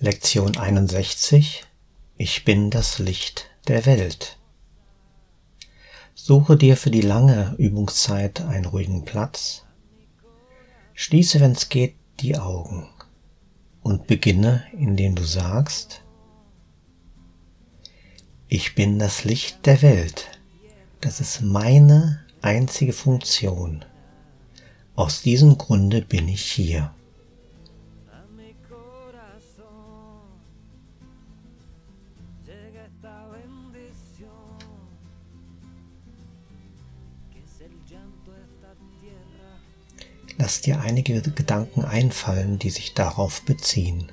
Lektion 61 Ich bin das Licht der Welt. Suche dir für die lange Übungszeit einen ruhigen Platz. Schließe, wenn es geht, die Augen und beginne, indem du sagst, ich bin das Licht der Welt. Das ist meine einzige Funktion. Aus diesem Grunde bin ich hier. Lass dir einige Gedanken einfallen, die sich darauf beziehen.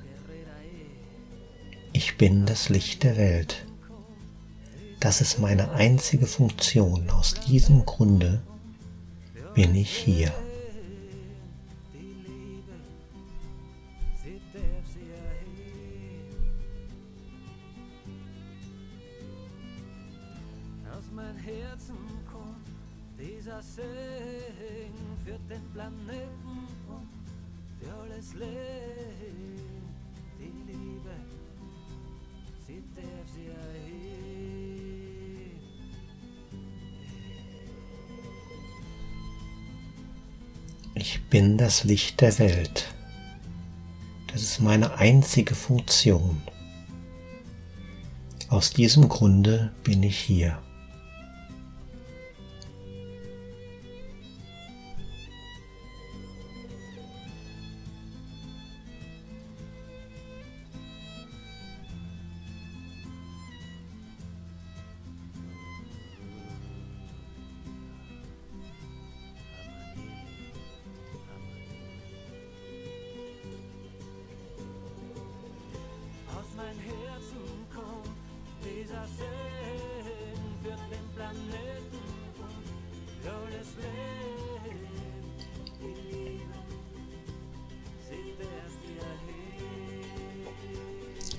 Ich bin das Licht der Welt. Das ist meine einzige Funktion. Aus diesem Grunde bin ich hier. Aus mein Herzen kommt dieser Segen für den Planeten und für alles Leben. Die Liebe, sie darf sie erheben. Ich bin das Licht der Welt. Das ist meine einzige Funktion. Aus diesem Grunde bin ich hier.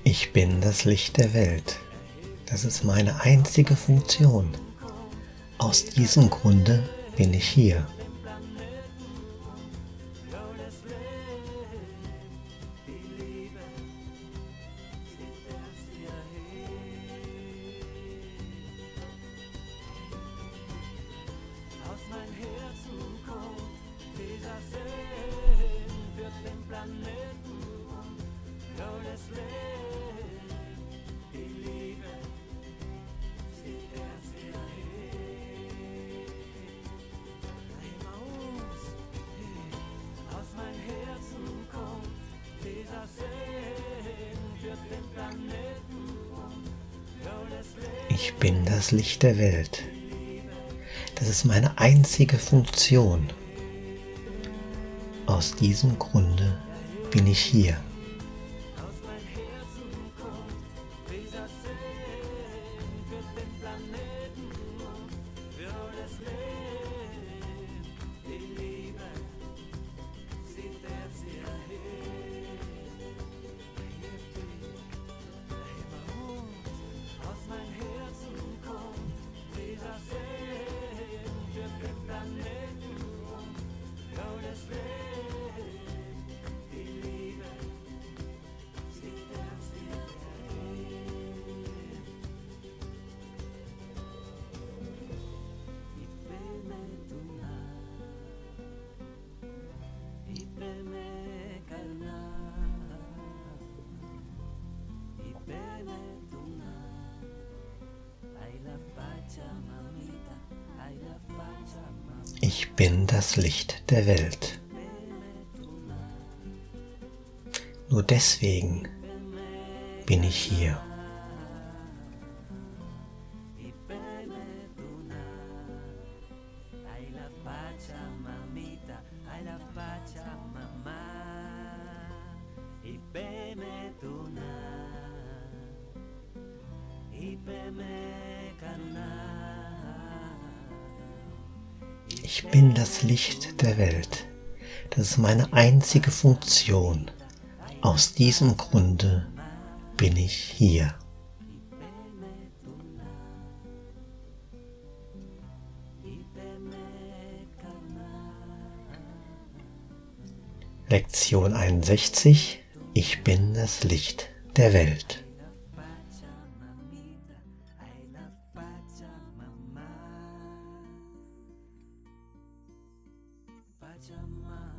Ich bin das Licht der Welt. Das ist meine einzige Funktion. Aus diesem Grunde bin ich hier. Ich bin das Licht der Welt. Das ist meine einzige Funktion. Aus diesem Grunde bin ich hier. Ich bin das Licht der Welt. Nur deswegen bin ich hier. Ich bin das Licht der Welt. Das ist meine einzige Funktion. Aus diesem Grunde bin ich hier. Lektion 61. Ich bin das Licht der Welt. Jamaa.